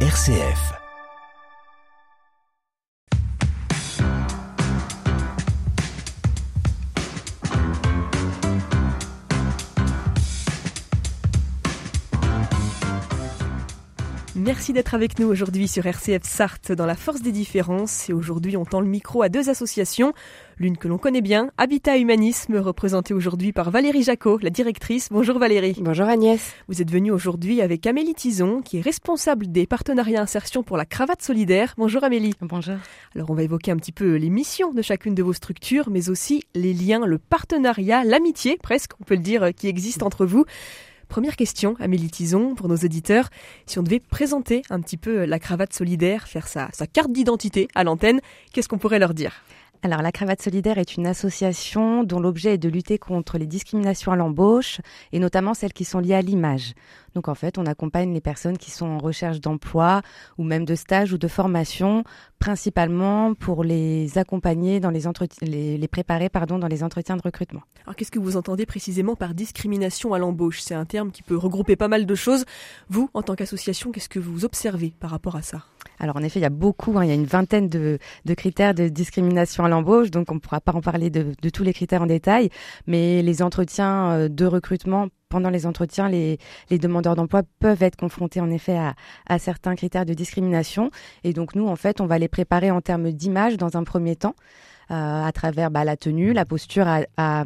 RCF. Merci d'être avec nous aujourd'hui sur RCF Sarthe dans la force des différences. Et aujourd'hui, on tend le micro à deux associations. L'une que l'on connaît bien, Habitat Humanisme, représentée aujourd'hui par Valérie Jacot, la directrice. Bonjour Valérie. Bonjour Agnès. Vous êtes venue aujourd'hui avec Amélie Tison, qui est responsable des partenariats insertion pour la cravate solidaire. Bonjour Amélie. Bonjour. Alors on va évoquer un petit peu les missions de chacune de vos structures, mais aussi les liens, le partenariat, l'amitié, presque, on peut le dire, qui existe entre vous. Première question, Amélie Tison, pour nos auditeurs. Si on devait présenter un petit peu la cravate solidaire, faire sa, sa carte d'identité à l'antenne, qu'est-ce qu'on pourrait leur dire? Alors, la Cravate Solidaire est une association dont l'objet est de lutter contre les discriminations à l'embauche et notamment celles qui sont liées à l'image. Donc, en fait, on accompagne les personnes qui sont en recherche d'emploi ou même de stage ou de formation, principalement pour les accompagner dans les entretiens, les, les préparer, pardon, dans les entretiens de recrutement. Alors, qu'est-ce que vous entendez précisément par discrimination à l'embauche? C'est un terme qui peut regrouper pas mal de choses. Vous, en tant qu'association, qu'est-ce que vous observez par rapport à ça? Alors en effet, il y a beaucoup, hein, il y a une vingtaine de, de, critères de discrimination à l'embauche, donc on ne pourra pas en parler de, de, tous les critères en détail, mais les entretiens euh, de recrutement, pendant les entretiens, les, demandeurs d'emploi peuvent être confrontés en effet à, certains critères de discrimination, et donc nous, en fait, on va les préparer en termes d'image dans un premier temps. Euh, à travers bah, la tenue, la posture à,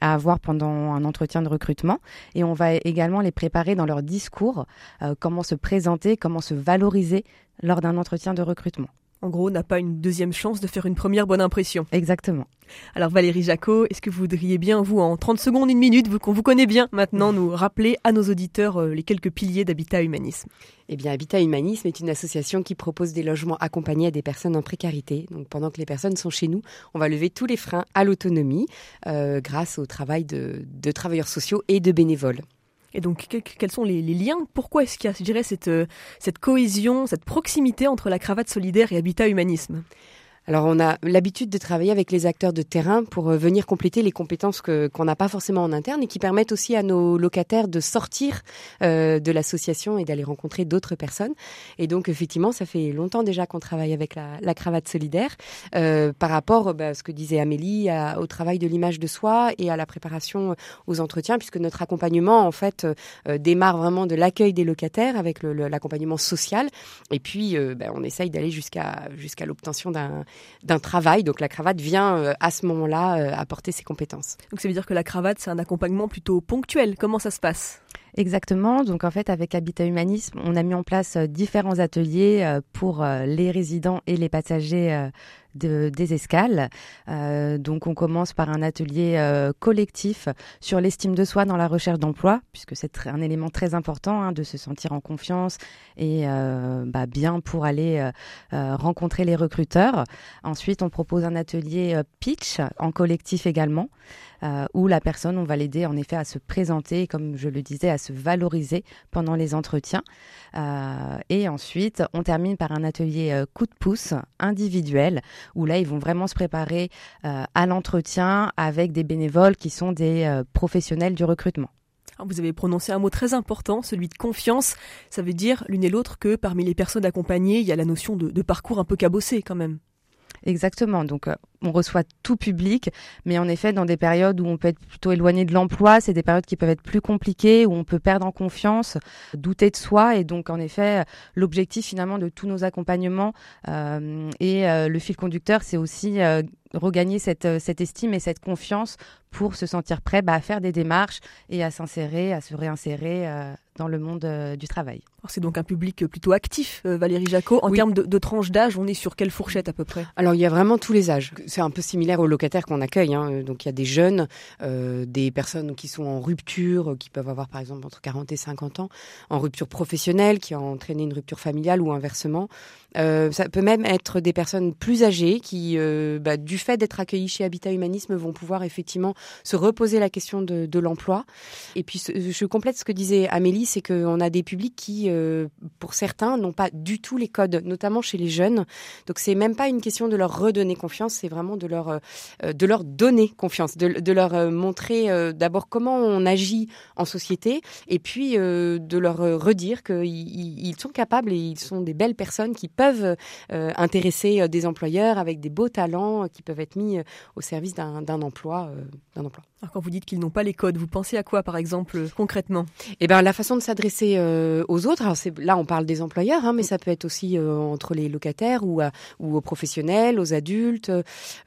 avoir pendant un entretien de recrutement. Et on va également les préparer dans leur discours, euh, comment se présenter, comment se valoriser lors d'un entretien de recrutement. En gros, n'a pas une deuxième chance de faire une première bonne impression. Exactement. Alors Valérie Jacot, est-ce que vous voudriez bien, vous, en 30 secondes, une minute, vous qu'on vous connaît bien maintenant, nous rappeler à nos auditeurs euh, les quelques piliers d'Habitat Humanisme? Eh bien, Habitat Humanisme est une association qui propose des logements accompagnés à des personnes en précarité. Donc pendant que les personnes sont chez nous, on va lever tous les freins à l'autonomie euh, grâce au travail de, de travailleurs sociaux et de bénévoles. Et donc, quels sont les, liens? Pourquoi est-ce qu'il y a, je dirais, cette, cette cohésion, cette proximité entre la cravate solidaire et Habitat Humanisme? Alors on a l'habitude de travailler avec les acteurs de terrain pour venir compléter les compétences qu'on n'a pas forcément en interne et qui permettent aussi à nos locataires de sortir euh, de l'association et d'aller rencontrer d'autres personnes. Et donc effectivement, ça fait longtemps déjà qu'on travaille avec la, la cravate solidaire euh, par rapport bah, à ce que disait Amélie, à, au travail de l'image de soi et à la préparation aux entretiens, puisque notre accompagnement en fait euh, démarre vraiment de l'accueil des locataires avec l'accompagnement social et puis bah, on essaye d'aller jusqu'à jusqu'à l'obtention d'un d'un travail. Donc la cravate vient euh, à ce moment-là euh, apporter ses compétences. Donc ça veut dire que la cravate, c'est un accompagnement plutôt ponctuel. Comment ça se passe? Exactement. Donc en fait, avec Habitat Humanisme, on a mis en place euh, différents ateliers pour les résidents et les passagers de, des escales. Euh, donc on commence par un atelier euh, collectif sur l'estime de soi dans la recherche d'emploi, puisque c'est un élément très important hein, de se sentir en confiance et euh, bah, bien pour aller rencontrer les recruteurs. Ensuite, on propose un atelier pitch en collectif également. Où la personne, on va l'aider en effet à se présenter, comme je le disais, à se valoriser pendant les entretiens. Et ensuite, on termine par un atelier coup de pouce individuel, où là, ils vont vraiment se préparer euh, à l'entretien avec des bénévoles qui sont des euh, professionnels du recrutement. Alors vous avez prononcé un mot très important, celui de confiance. Ça veut dire l'une et l'autre que parmi les personnes accompagnées, il y a la notion de, de parcours un peu cabossé quand même. Exactement. Donc, euh, on reçoit tout public, mais en effet, dans des périodes où on peut être plutôt éloigné de l'emploi, c'est des périodes qui peuvent être plus compliquées, où on peut perdre en confiance, douter de soi. Et donc, en effet, l'objectif finalement de tous nos accompagnements euh, et euh, le fil conducteur, c'est aussi euh, regagner cette, cette estime et cette confiance pour se sentir prêt bah, à faire des démarches et à s'insérer, à se réinsérer euh, dans le monde euh, du travail. C'est donc un public plutôt actif, euh, Valérie Jacot. En oui. termes de, de tranche d'âge, on est sur quelle fourchette à peu près? Alors il y a vraiment tous les âges. C'est un peu similaire aux locataires qu'on accueille. Hein. Donc il y a des jeunes, euh, des personnes qui sont en rupture, qui peuvent avoir par exemple entre 40 et 50 ans, en rupture professionnelle, qui ont entraîné une rupture familiale ou inversement. Euh, ça peut même être des personnes plus âgées qui, euh, bah, du fait d'être accueillies chez Habitat Humanisme, vont pouvoir effectivement se reposer la question de, l'emploi. Et puis, je complète ce que disait Amélie, c'est qu'on a des publics qui, euh, pour certains, n'ont pas du tout les codes, notamment chez les jeunes. Donc, c'est même pas une question de leur redonner confiance, c'est vraiment de leur, de leur donner confiance, de, leur montrer d'abord comment on agit en société et puis de leur redire qu'ils ils sont capables et ils sont des belles personnes qui peuvent intéresser des employeurs avec des beaux talents qui peuvent être mis au service d'un emploi, d'un emploi. Quand vous dites qu'ils n'ont pas les codes, vous pensez à quoi par exemple concrètement? Eh ben la façon de s'adresser euh, aux autres. Là on parle des employeurs, hein, mais ça peut être aussi euh, entre les locataires ou, ou aux professionnels, aux adultes.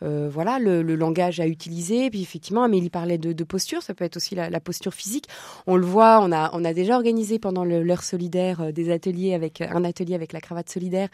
Euh, voilà le, langage à utiliser. Puis effectivement Amélie parlait de, posture, ça peut être aussi la, posture physique. On le voit, on a on a déjà organisé pendant l'heure solidaire des ateliers avec un atelier avec la cravate solidaire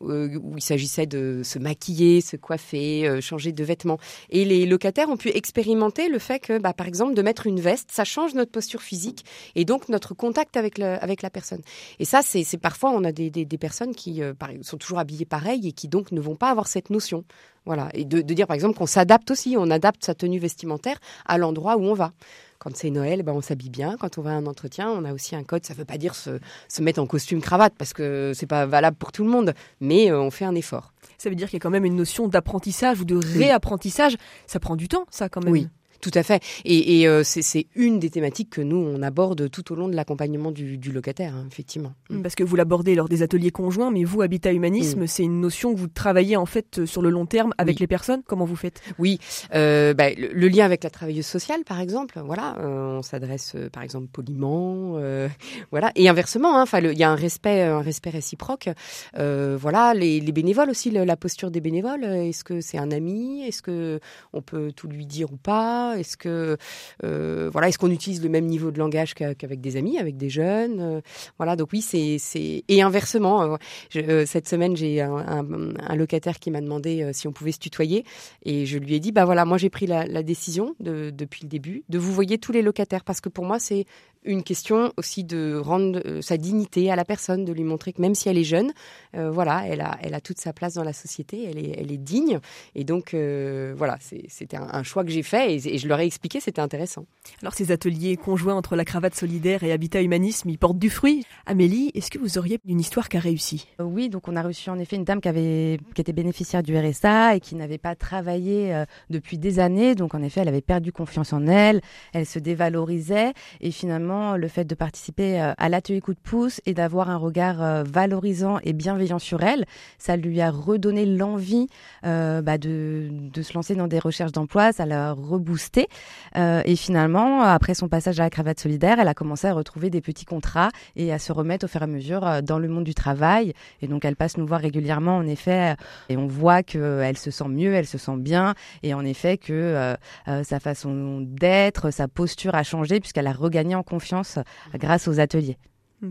où il s'agissait de se maquiller, se coiffer, changer de vêtements. Et les locataires ont pu expérimenter le fait que, bah, par exemple, de mettre une veste, ça change notre posture physique et donc notre contact avec, le, avec la personne. Et ça, c'est parfois, on a des, des, personnes qui euh, sont toujours habillées pareil et qui donc ne vont pas avoir cette notion. Voilà. Et de, de dire, par exemple, qu'on s'adapte aussi, on adapte sa tenue vestimentaire à l'endroit où on va. Quand c'est Noël, ben on s'habille bien. Quand on va à un entretien, on a aussi un code. Ça ne veut pas dire se, se mettre en costume cravate parce que c'est pas valable pour tout le monde, mais euh, on fait un effort. Ça veut dire qu'il y a quand même une notion d'apprentissage ou de réapprentissage. Ça prend du temps, ça, quand même. Oui. Tout à fait. Et, euh, c'est une des thématiques que nous, on aborde tout au long de l'accompagnement du, locataire, hein, effectivement. Mm. Parce que vous l'abordez lors des ateliers conjoints, mais vous, Habitat Humanisme, mm. c'est une notion que vous travaillez en fait sur le long terme avec les personnes. Comment vous faites? Oui, euh, bah, le, lien avec la travailleuse sociale, par exemple. Voilà, euh, on s'adresse par exemple poliment, voilà, et inversement. Hein, il y a un respect, un respect réciproque. voilà, les, bénévoles aussi, la posture des bénévoles. Est-ce que c'est un ami? Est-ce que on peut tout lui dire ou pas? Est-ce que euh, voilà, est-ce qu'on utilise le même niveau de langage qu'avec des amis, avec des jeunes euh, Voilà, donc oui, c'est et inversement. Euh, cette semaine, j'ai un, locataire qui m'a demandé si on pouvait se tutoyer et je lui ai dit bah voilà, moi j'ai pris la, décision de, depuis le début de vous voyer tous les locataires parce que pour moi c'est une question aussi de rendre euh, sa dignité à la personne, de lui montrer que même si elle est jeune, euh, voilà, elle a, elle a toute sa place dans la société, elle est, elle est digne. Et donc, euh, voilà, c'était un, choix que j'ai fait et, je leur ai expliqué, c'était intéressant. Alors, ces ateliers conjoints entre la cravate solidaire et Habitat Humanisme, ils portent du fruit. Amélie, est-ce que vous auriez une histoire qui a réussi Oui, donc on a reçu en effet une dame qui, avait, qui était bénéficiaire du RSA et qui n'avait pas travaillé depuis des années. Donc, en effet, elle avait perdu confiance en elle, elle se dévalorisait et finalement, le fait de participer euh, à l'atelier coup de pouce et d'avoir un regard euh, valorisant et bienveillant sur elle, ça lui a redonné l'envie euh, bah, de, se lancer dans des recherches d'emploi, ça l'a reboosté. et finalement, après son passage à la cravate solidaire, elle a commencé à retrouver des petits contrats et à se remettre au fur et à mesure dans le monde du travail. Et donc, elle passe nous voir régulièrement, en effet, et on voit qu'elle se sent mieux, elle se sent bien, et en effet que sa façon d'être, sa posture a changé puisqu'elle a regagné en confiance confiance grâce aux ateliers.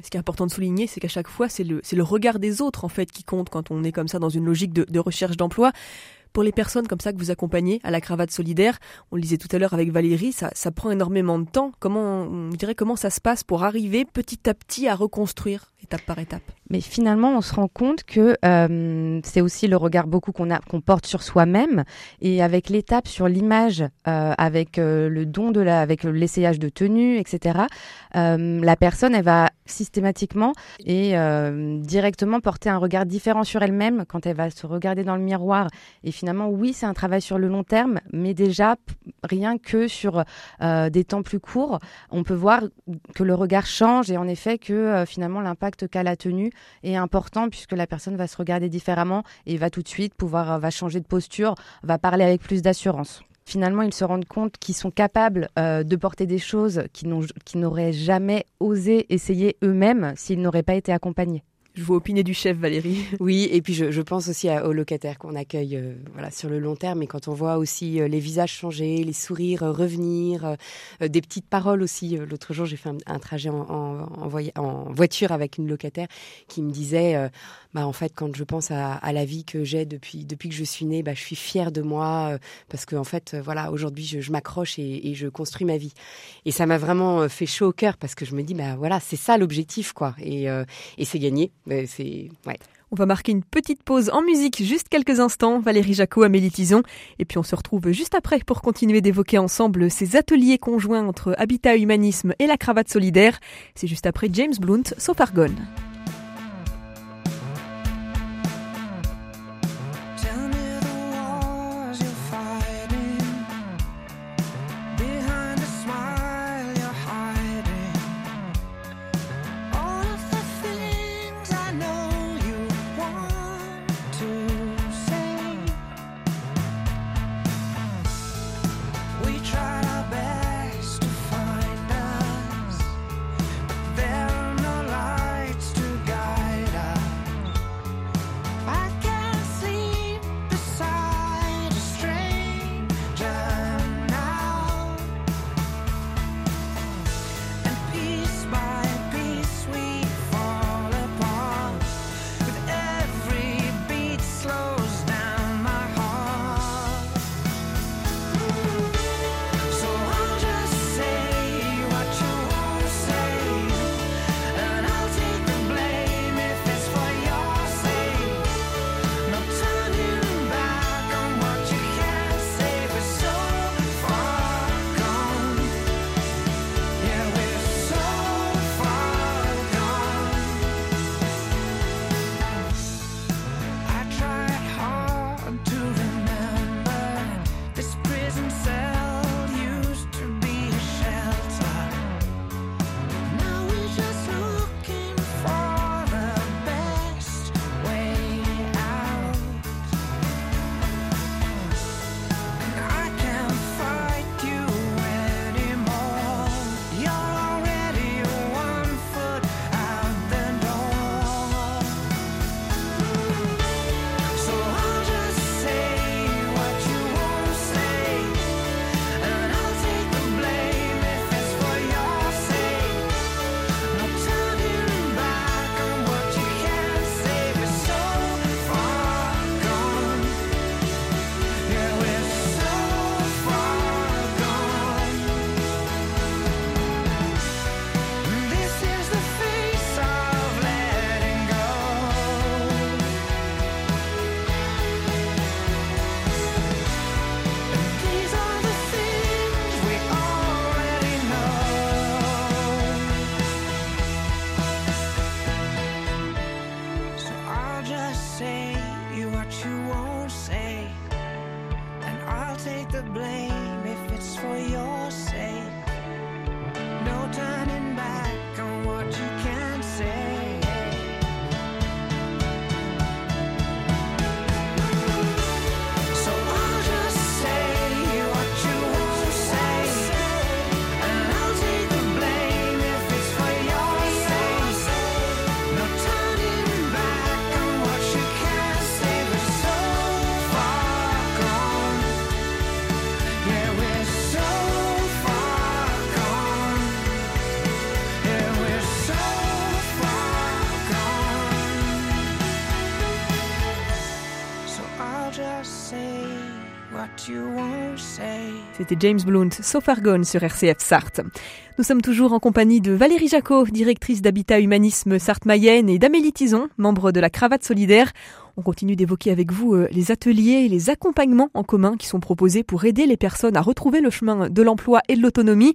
Ce qui est important de souligner, c'est qu'à chaque fois, c'est le, regard des autres en fait qui compte quand on est comme ça dans une logique de, de recherche d'emploi pour les personnes comme ça que vous accompagnez à la cravate solidaire, on le disait tout à l'heure avec Valérie, ça, ça prend énormément de temps. Comment, on dirait comment ça se passe pour arriver petit à petit à reconstruire étape par étape Mais finalement, on se rend compte que euh, c'est aussi le regard beaucoup qu'on qu'on porte sur soi-même et avec l'étape sur l'image, euh, avec euh, le don de la, avec l'essayage de tenue, etc. la personne, elle va systématiquement et directement porter un regard différent sur elle-même quand elle va se regarder dans le miroir et finalement, oui, c'est un travail sur le long terme, mais déjà, rien que sur des temps plus courts, on peut voir que le regard change et en effet que finalement l'impact qu'a la tenue est important puisque la personne va se regarder différemment et va tout de suite pouvoir euh, va changer de posture, va parler avec plus d'assurance finalement, ils se rendent compte qu'ils sont capables de porter des choses qu'ils n'auraient jamais osé essayer eux-mêmes s'ils n'auraient pas été accompagnés. Je vois opiner du chef, Valérie. Oui, et puis je, pense aussi aux locataires qu'on accueille euh, voilà, sur le long terme. Et quand on voit aussi euh, les visages changer, les sourires euh, revenir, des petites paroles aussi. L'autre jour, j'ai fait un, trajet en, voiture avec une locataire qui me disait bah, En fait, quand je pense à, la vie que j'ai depuis, depuis que je suis née, bah, je suis fière de moi parce qu'en en fait, voilà, aujourd'hui, je, m'accroche et, je construis ma vie. Et ça m'a vraiment fait chaud au cœur parce que je me dis bah, voilà, c'est ça l'objectif. quoi. Et, et c'est gagné On va marquer une petite pause en musique, juste quelques instants. Valérie Jacot, Amélie Tison. Et puis on se retrouve juste après pour continuer d'évoquer ensemble ces ateliers conjoints entre Habitat Humanisme et la cravate solidaire. C'est juste après James Blunt, sauf Argonne. take the blame if it's for your sake. No turning. C'était James Blunt, So Far Gone sur RCF Sarthe. Nous sommes toujours en compagnie de Valérie Jacot, directrice d'Habitat Humanisme Sarthe-Mayenne et d'Amélie Tison, membre de la Cravate Solidaire. On continue d'évoquer avec vous euh, les ateliers et les accompagnements en commun qui sont proposés pour aider les personnes à retrouver le chemin de l'emploi et de l'autonomie.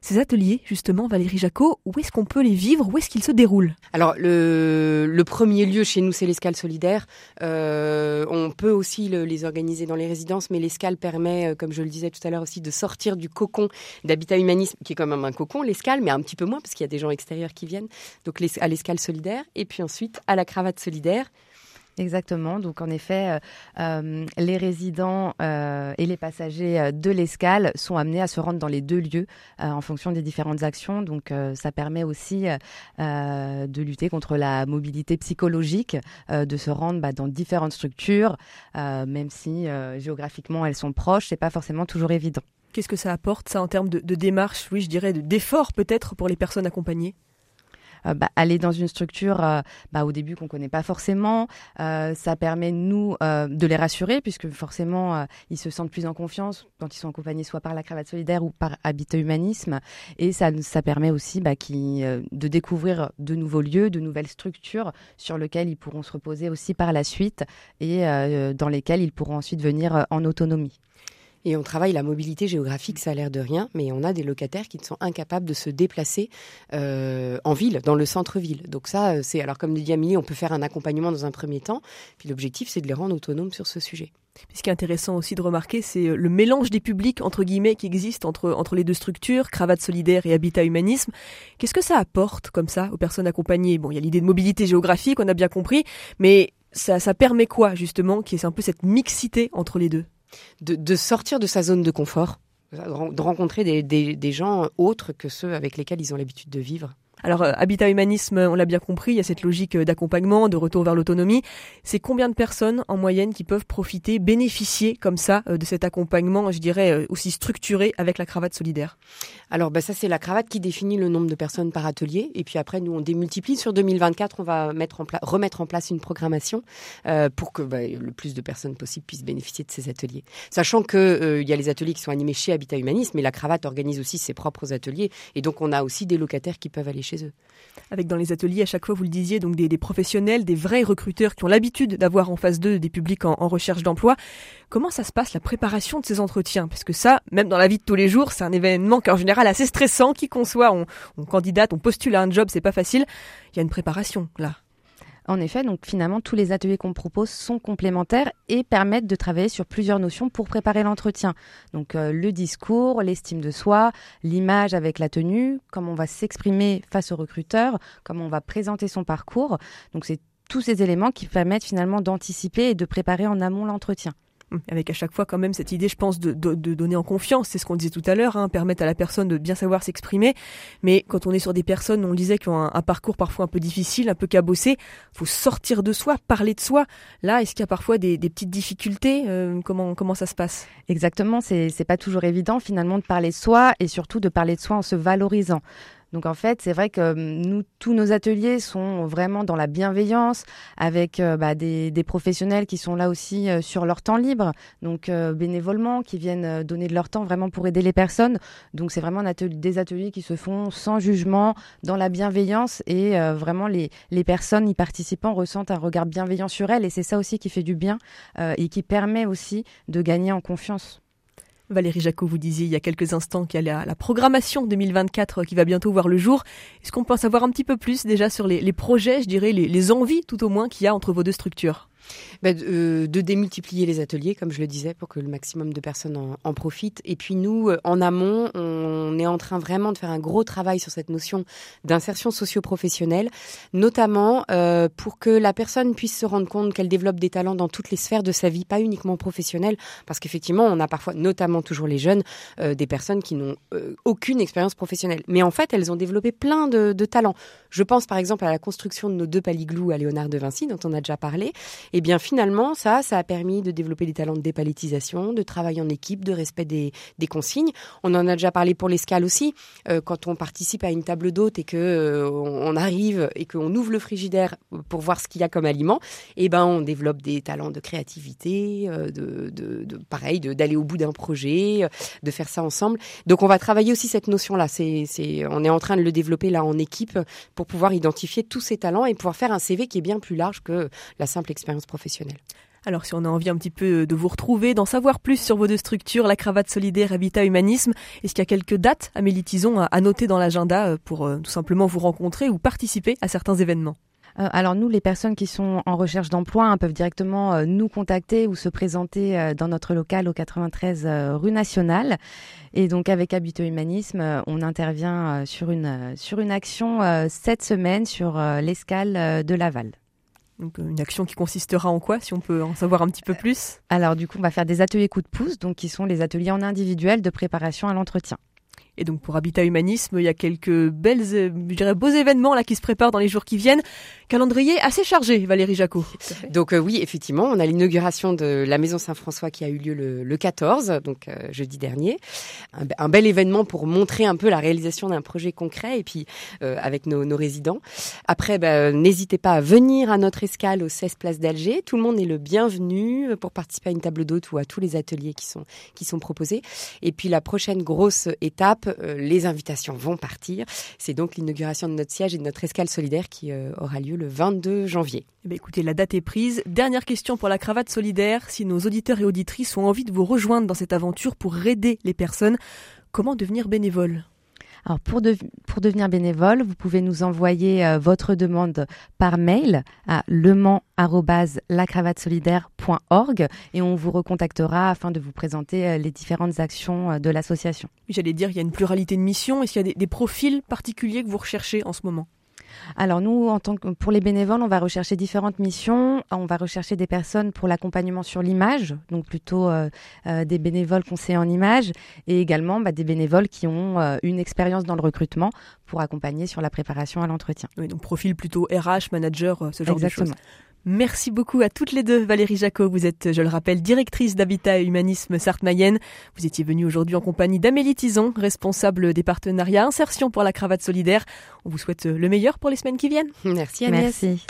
Ces ateliers, justement, Valérie Jacot, où est-ce qu'on peut les vivre? Où est-ce qu'ils se déroulent? Alors, le, premier lieu chez nous, c'est l'escale solidaire. Euh, on peut aussi le, les organiser dans les résidences, mais l'escale permet, euh, comme je le disais tout à l'heure aussi, de sortir du cocon d'habitat humanisme, qui est quand même un cocon, l'escale, mais un petit peu moins, parce qu'il y a des gens extérieurs qui viennent. Donc, à l'escale solidaire, et puis ensuite à la cravate solidaire. Exactement. Donc en effet, euh, euh, les résidents euh, et les passagers de l'escale sont amenés à se rendre dans les deux lieux en fonction des différentes actions. Donc ça permet aussi de lutter contre la mobilité psychologique, de se rendre bah, dans différentes structures, même si géographiquement elles sont proches, c'est pas forcément toujours évident. Qu'est-ce que ça apporte ça en termes de, de démarche, oui, je dirais, d'effort peut-être pour les personnes accompagnées? Bah, aller dans une structure euh, bah, au début qu'on connaît pas forcément, euh, ça permet nous de les rassurer puisque forcément ils se sentent plus en confiance quand ils sont accompagnés soit par la cravate solidaire ou par Habitat Humanisme et ça, ça permet aussi bah, de découvrir de nouveaux lieux, de nouvelles structures sur lesquelles ils pourront se reposer aussi par la suite et dans lesquelles ils pourront ensuite venir en autonomie. Et on travaille la mobilité géographique, ça a l'air de rien, mais on a des locataires qui sont incapables de se déplacer euh, en ville, dans le centre-ville. Donc ça, euh, c'est alors comme dit Amélie, on peut faire un accompagnement dans un premier temps. Puis l'objectif, c'est de les rendre autonomes sur ce sujet. ce qui est intéressant aussi de remarquer, c'est euh, le mélange des publics entre guillemets qui existe entre entre les deux structures, cravate solidaire et habitat humanisme. Qu'est-ce que ça apporte comme ça aux personnes accompagnées? Bon, il y a l'idée de mobilité géographique, on a bien compris, mais ça, ça permet quoi justement Qui est un peu cette mixité entre les deux? De, sortir de sa zone de confort, de rencontrer des gens autres que ceux avec lesquels ils ont l'habitude de vivre. Alors, euh, Habitat Humanisme, on l'a bien compris, il y a cette logique euh, d'accompagnement, de retour vers l'autonomie. C'est combien de personnes en moyenne qui peuvent profiter, bénéficier comme ça euh, de cet accompagnement, je dirais, aussi structuré avec la cravate solidaire? Alors, bah, ça, c'est la cravate qui définit le nombre de personnes par atelier. Et puis après, nous, on démultiplie. Sur 2024, on va remettre en place une programmation pour que bah, le plus de personnes possible puissent bénéficier de ces ateliers. Sachant qu'il il y a les ateliers qui sont animés chez Habitat Humanisme, mais la cravate organise aussi ses propres ateliers. Et donc, on a aussi des locataires qui peuvent aller chez eux. Avec dans les ateliers, à chaque fois, vous le disiez, donc des, professionnels, des vrais recruteurs qui ont l'habitude d'avoir en face d'eux des publics en, recherche d'emploi. Comment ça se passe la préparation de ces entretiens? Parce que ça, même dans la vie de tous les jours, c'est un événement qui en général assez stressant. Qui qu'on soit, on, on candidate, on postule à un job, c'est pas facile. Il y a une préparation là. En effet, donc finalement, tous les ateliers qu'on propose sont complémentaires et permettent de travailler sur plusieurs notions pour préparer l'entretien. Donc euh, le discours, l'estime de soi, l'image avec la tenue, comment on va s'exprimer face au recruteur, comment on va présenter son parcours. Donc c'est tous ces éléments qui permettent finalement d'anticiper et de préparer en amont l'entretien. Hum, avec à chaque fois quand même cette idée, je pense, de, donner en confiance. C'est ce qu'on disait tout à l'heure, hein, permettre à la personne de bien savoir s'exprimer. Mais quand on est sur des personnes, on disait, qui ont un, parcours parfois un peu difficile, un peu cabossé, faut sortir de soi, parler de soi. Là, est-ce qu'il y a parfois des, petites difficultés euh, Comment comment ça se passe? Exactement, c'est c'est pas toujours évident finalement de parler de soi et surtout de parler de soi en se valorisant. Donc en fait, c'est vrai que hum, nous, tous nos ateliers sont vraiment dans la bienveillance, avec euh, bah, des, professionnels qui sont là aussi euh, sur leur temps libre, donc euh, bénévolement, qui viennent donner de leur temps vraiment pour aider les personnes. Donc c'est vraiment des ateliers qui se font sans jugement, dans la bienveillance, et vraiment les, les personnes y participant ressentent un regard bienveillant sur elles, et c'est ça aussi qui fait du bien et qui permet aussi de gagner en confiance. Valérie Jacot, vous disiez il y a quelques instants qu'il y a la, programmation 2024 qui va bientôt voir le jour. Est-ce qu'on peut en savoir un petit peu plus déjà sur les, projets, je dirais, les envies tout au moins qu'il y a entre vos deux structures? Bah, euh, de, démultiplier les ateliers, comme je le disais, pour que le maximum de personnes en, profitent. Et puis nous, euh, en amont, on est en train vraiment de faire un gros travail sur cette notion d'insertion socio-professionnelle, notamment euh, pour que la personne puisse se rendre compte qu'elle développe des talents dans toutes les sphères de sa vie, pas uniquement professionnelle, parce qu'effectivement, on a parfois, notamment toujours les jeunes, des personnes qui n'ont aucune expérience professionnelle. Mais en fait, elles ont développé plein de, de talents. Je pense par exemple à la construction de nos deux paliglous à Léonard de Vinci, dont on a déjà parlé. Et bien finalement, ça, ça a permis de développer des talents de dépalétisation, de travail en équipe, de respect des, consignes. On en a déjà parlé pour l'escale aussi. Euh, quand on participe à une table d'hôte et que euh, on arrive et qu'on ouvre le frigidaire pour voir ce qu'il y a comme aliment, et eh ben on développe des talents de créativité, euh, de, de, pareil, d'aller au bout d'un projet, de faire ça ensemble. Donc on va travailler aussi cette notion-là. C'est, on est en train de le développer là en équipe pour pouvoir identifier tous ces talents et pouvoir faire un CV qui est bien plus large que la simple expérience professionnelle. Alors si on a envie un petit peu de vous retrouver, d'en savoir plus sur vos deux structures, la cravate solidaire Habitat Humanisme, est-ce qu'il y a quelques dates, Amélie Tison, à noter dans l'agenda euh, pour euh, tout simplement vous rencontrer ou participer à certains événements? Euh, alors nous, les personnes qui sont en recherche d'emploi hein, peuvent directement nous contacter ou se présenter dans notre local au 93 rue Nationale. Et donc avec Habitat Humanisme, on intervient sur une sur une action cette semaine sur l'escale de Laval. Donc euh, une action qui consistera en quoi, si on peut en savoir un petit peu plus? Alors du coup, on va faire des ateliers coup de pouce, donc qui sont les ateliers en individuel de préparation à l'entretien. Et donc pour Habitat Humanisme, il y a quelques belles, euh, je dirais, beaux événements là qui se préparent dans les jours qui viennent. Calendrier assez chargé, Valérie Jacot. Donc euh, oui, effectivement, on a l'inauguration de la Maison Saint-François qui a eu lieu le, 14, donc euh, jeudi dernier. Un, bel événement pour montrer un peu la réalisation d'un projet concret et puis avec nos, nos, résidents. Après, bah, n'hésitez pas à venir à notre escale au 16 Place d'Alger. Tout le monde est le bienvenu pour participer à une table d'hôte ou à tous les ateliers qui sont qui sont proposés. Et puis la prochaine grosse étape euh, les invitations vont partir. C'est donc l'inauguration de notre siège et de notre escale solidaire qui euh, aura lieu le 22 janvier. Eh écoutez, la date est prise. Dernière question pour la cravate solidaire. Si nos auditeurs et auditrices ont envie de vous rejoindre dans cette aventure pour aider les personnes, comment devenir bénévole? Alors pour, pour devenir bénévole, vous pouvez nous envoyer euh, votre demande par mail à lemans@lacravatesolidaire.org et on vous recontactera afin de vous présenter euh, les différentes actions euh, de l'association. J'allais dire, il y a une pluralité de missions. Est-ce qu'il y a des profils particuliers que vous recherchez en ce moment? Alors nous, en tant que pour les bénévoles, on va rechercher différentes missions. On va rechercher des personnes pour l'accompagnement sur l'image, donc plutôt euh, euh, des bénévoles conseillers en image, et également bah, des bénévoles qui ont euh, une expérience dans le recrutement pour accompagner sur la préparation à l'entretien. Oui, donc profil plutôt RH, manager, ce genre de choses. Merci beaucoup à toutes les deux. Valérie Jacot, vous êtes, je le rappelle, directrice d'Habitat et Humanisme Sarthe-Mayenne. Vous étiez venue aujourd'hui en compagnie d'Amélie Tison, responsable des partenariats Insertion pour la cravate solidaire. On vous souhaite le meilleur pour les semaines qui viennent. Merci Agnès. Merci.